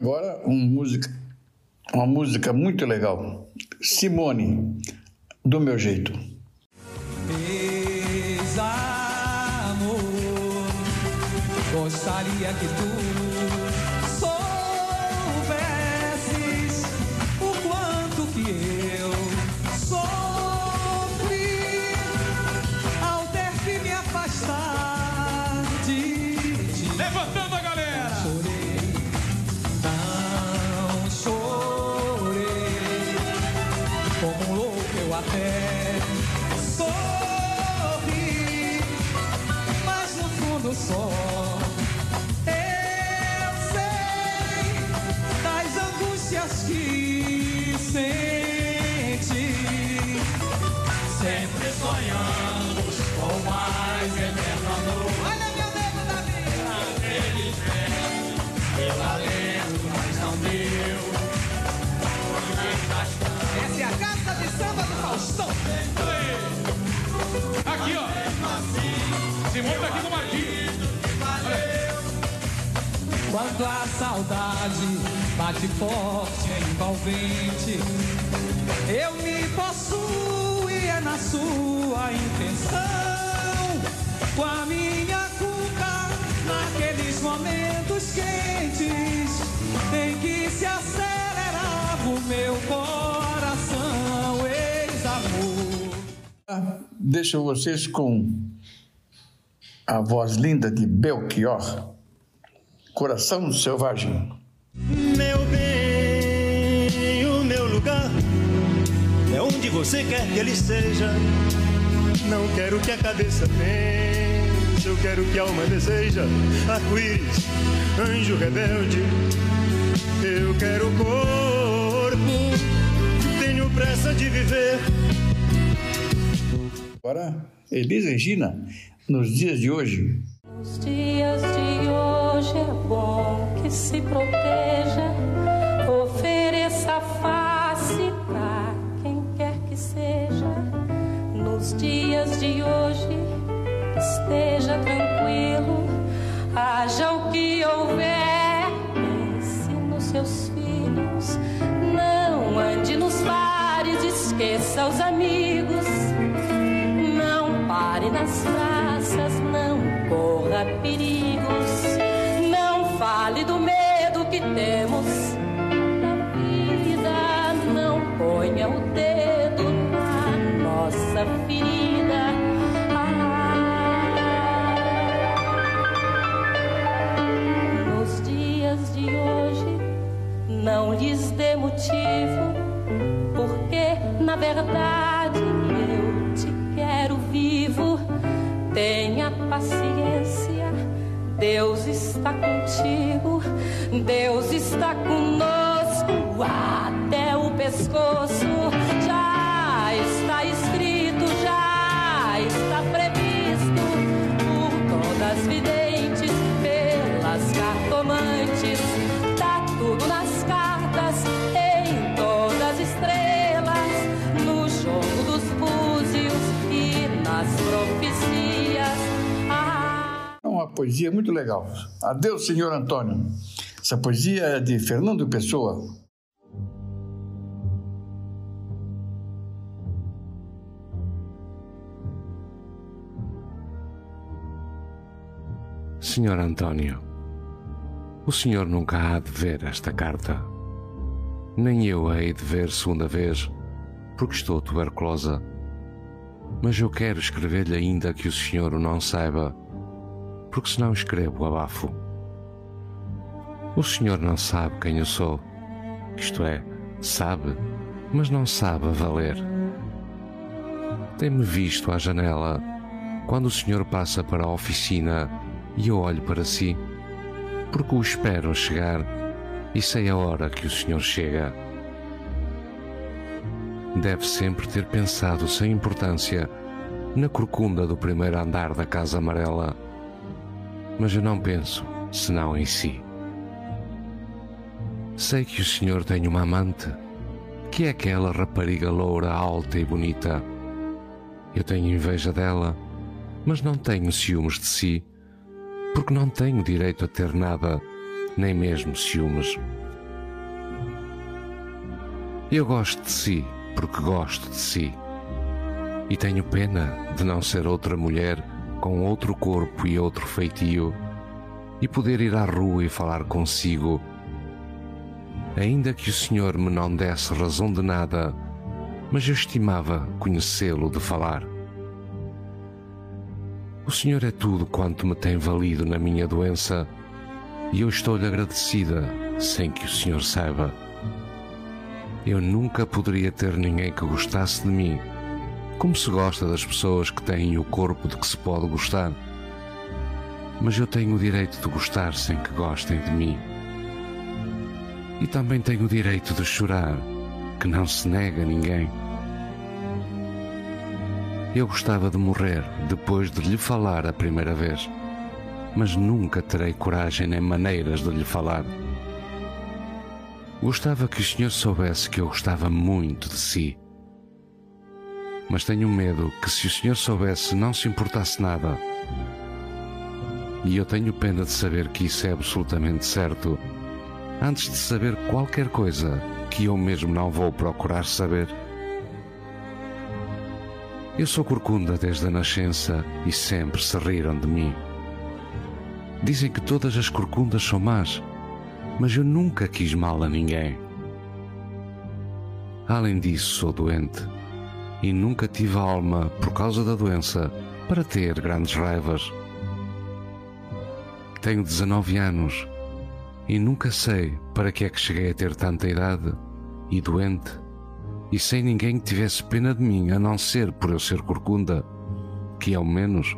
Agora, uma música, uma música muito legal. Simone, do meu jeito. Ex-amor, gostaria que tu Aqui, ó. Tá aqui no Marquinhos. Quando a saudade bate forte, é envolvente, eu me possuo e é na sua intenção. Com a minha cuca, naqueles momentos quentes, em que se acelerava o meu coração, Deixo vocês com a voz linda de Belchior, Coração Selvagem. Meu bem, o meu lugar é onde você quer que ele seja. Não quero que a cabeça pense, eu quero que a alma deseja. Arco-íris, anjo rebelde, eu quero corpo, tenho pressa de viver. Agora, Elis Regina, nos dias de hoje. Nos dias de hoje é bom que se proteja, ofereça face pra quem quer que seja. Nos dias de hoje esteja tranquilo, haja o que houver, pense nos seus filhos, não ande nos bares, esqueça os amigos, nas praças, não corra perigos, não fale do medo que temos na vida, não ponha o dedo na nossa ferida. Ah, nos dias de hoje, não lhes dê motivo, porque na verdade Deus está contigo, Deus está conosco até o pescoço. Poesia muito legal. Adeus, senhor Antônio. Essa poesia é de Fernando Pessoa. Senhor António, o senhor nunca há de ver esta carta. Nem eu a hei de ver segunda vez, porque estou tuberculosa. Mas eu quero escrever-lhe ainda que o senhor não saiba, porque senão escrevo abafo. O senhor não sabe quem eu sou, isto é, sabe, mas não sabe valer. Tem-me visto à janela quando o senhor passa para a oficina e eu olho para si, porque o espero chegar e sei a hora que o senhor chega. Deve sempre ter pensado sem importância na corcunda do primeiro andar da Casa Amarela, mas eu não penso senão em si. Sei que o senhor tem uma amante, que é aquela rapariga loura, alta e bonita. Eu tenho inveja dela, mas não tenho ciúmes de si, porque não tenho direito a ter nada, nem mesmo ciúmes. Eu gosto de si porque gosto de si. E tenho pena de não ser outra mulher com outro corpo e outro feitio e poder ir à rua e falar consigo. Ainda que o Senhor me não desse razão de nada, mas eu estimava conhecê-lo de falar. O Senhor é tudo quanto me tem valido na minha doença e eu estou-lhe agradecida sem que o Senhor saiba. Eu nunca poderia ter ninguém que gostasse de mim, como se gosta das pessoas que têm o corpo de que se pode gostar. Mas eu tenho o direito de gostar sem que gostem de mim. E também tenho o direito de chorar, que não se nega a ninguém. Eu gostava de morrer depois de lhe falar a primeira vez, mas nunca terei coragem nem maneiras de lhe falar. Gostava que o senhor soubesse que eu gostava muito de si. Mas tenho medo que, se o senhor soubesse, não se importasse nada. E eu tenho pena de saber que isso é absolutamente certo, antes de saber qualquer coisa que eu mesmo não vou procurar saber. Eu sou corcunda desde a nascença e sempre se riram de mim. Dizem que todas as corcundas são más mas eu nunca quis mal a ninguém. Além disso, sou doente e nunca tive alma, por causa da doença, para ter grandes raivas. Tenho 19 anos e nunca sei para que é que cheguei a ter tanta idade e doente e sem ninguém que tivesse pena de mim, a não ser por eu ser corcunda, que ao menos,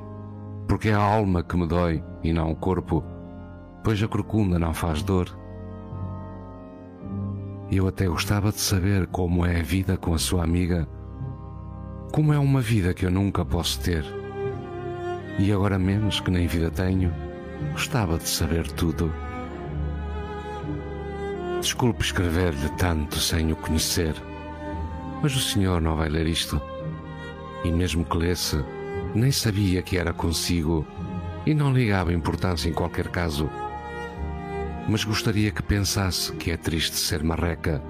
porque é a alma que me dói e não o corpo, pois a corcunda não faz dor. Eu até gostava de saber como é a vida com a sua amiga. Como é uma vida que eu nunca posso ter. E agora menos que nem vida tenho, gostava de saber tudo. Desculpe escrever-lhe tanto sem o conhecer, mas o senhor não vai ler isto. E mesmo que lesse, nem sabia que era consigo e não ligava importância em qualquer caso mas gostaria que pensasse que é triste ser marreca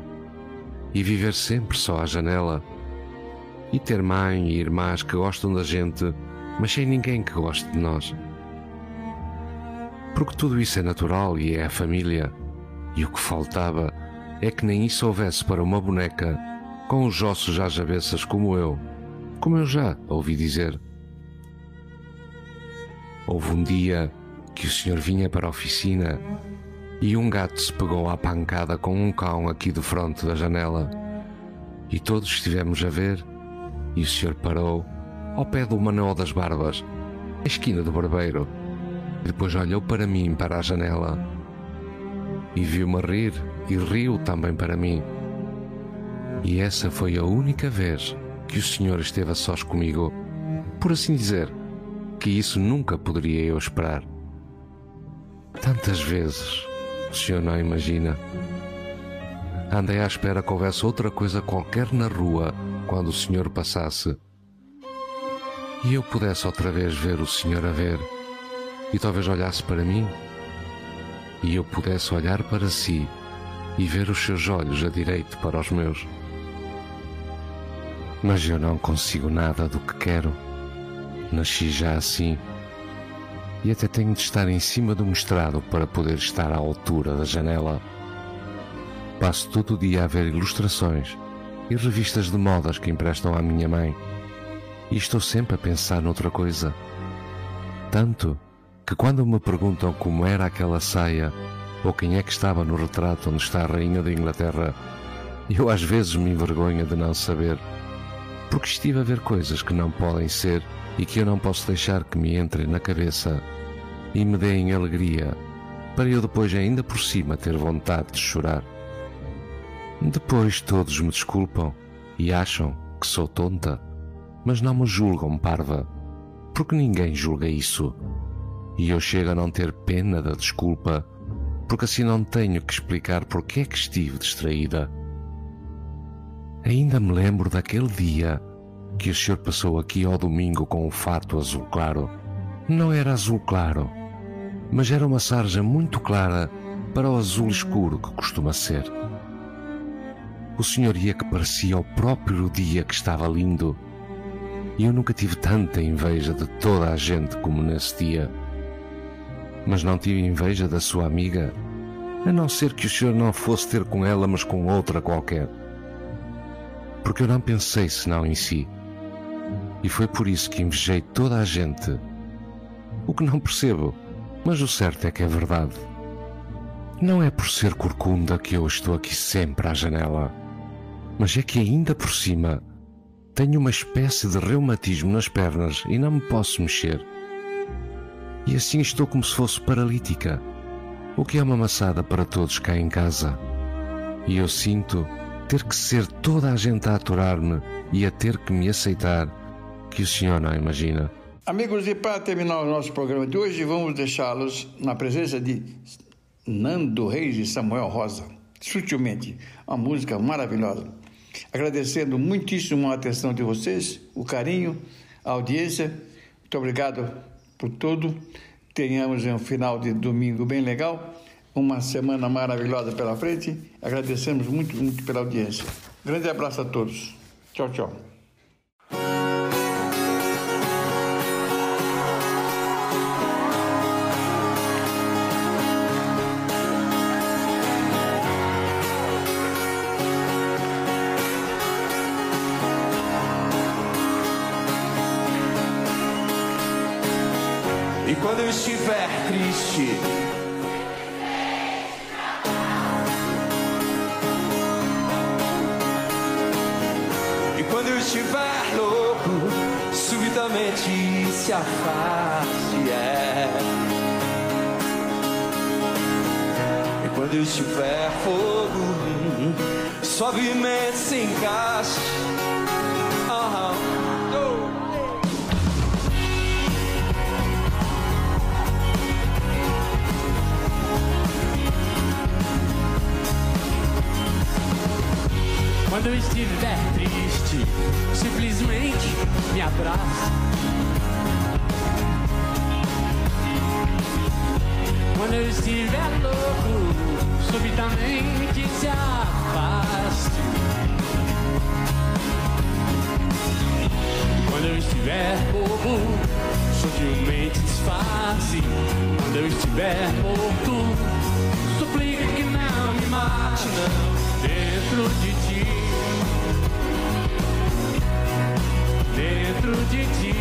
e viver sempre só à janela e ter mãe e irmãs que gostam da gente, mas sem ninguém que goste de nós. Porque tudo isso é natural e é a família, e o que faltava é que nem isso houvesse para uma boneca com os ossos às avessas como eu, como eu já ouvi dizer. Houve um dia que o senhor vinha para a oficina e um gato se pegou à pancada com um cão aqui de fronte da janela. E todos estivemos a ver, e o senhor parou, ao pé do Manuel das Barbas, a esquina do barbeiro. Depois olhou para mim, para a janela, e viu-me rir, e riu também para mim. E essa foi a única vez que o senhor esteve a sós comigo, por assim dizer, que isso nunca poderia eu esperar. Tantas vezes o senhor não imagina. Andei à espera que houvesse outra coisa qualquer na rua quando o senhor passasse. E eu pudesse outra vez ver o senhor a ver, e talvez olhasse para mim, e eu pudesse olhar para si e ver os seus olhos a direito para os meus. Mas eu não consigo nada do que quero. Nasci já assim e até tenho de estar em cima do mestrado para poder estar à altura da janela. Passo todo o dia a ver ilustrações e revistas de modas que emprestam à minha mãe e estou sempre a pensar noutra coisa. Tanto que quando me perguntam como era aquela saia ou quem é que estava no retrato onde está a Rainha da Inglaterra, eu às vezes me envergonho de não saber, porque estive a ver coisas que não podem ser e que eu não posso deixar que me entrem na cabeça e me deem alegria, para eu depois ainda por cima ter vontade de chorar. Depois todos me desculpam e acham que sou tonta, mas não me julgam parva, porque ninguém julga isso. E eu chego a não ter pena da desculpa, porque assim não tenho que explicar porque é que estive distraída. Ainda me lembro daquele dia que o senhor passou aqui ao domingo com o fato azul claro. Não era azul claro, mas era uma sarja muito clara para o azul escuro que costuma ser. O senhor ia que parecia o próprio dia que estava lindo. E eu nunca tive tanta inveja de toda a gente como nesse dia. Mas não tive inveja da sua amiga, a não ser que o senhor não fosse ter com ela, mas com outra qualquer. Porque eu não pensei senão em si. E foi por isso que invejei toda a gente. O que não percebo, mas o certo é que é verdade. Não é por ser corcunda que eu estou aqui sempre à janela, mas é que ainda por cima tenho uma espécie de reumatismo nas pernas e não me posso mexer. E assim estou como se fosse paralítica, o que é uma maçada para todos cá em casa. E eu sinto ter que ser toda a gente a aturar-me e a ter que me aceitar, que o senhor não imagina. Amigos, e para terminar o nosso programa de hoje, vamos deixá-los na presença de Nando Reis e Samuel Rosa, sutilmente, uma música maravilhosa. Agradecendo muitíssimo a atenção de vocês, o carinho, a audiência. Muito obrigado por tudo. Tenhamos um final de domingo bem legal, uma semana maravilhosa pela frente. Agradecemos muito, muito pela audiência. Grande abraço a todos. Tchau, tchau. Estiver triste, e quando eu estiver louco, subitamente se afaste. É. E quando eu estiver fogo, suavemente se encaixe. Abraça. Quando eu estiver louco, subitamente se afaste. Quando eu estiver bobo, sutilmente disfarce. Quando eu estiver morto, suplique que não me mate, não. Dentro de de ti.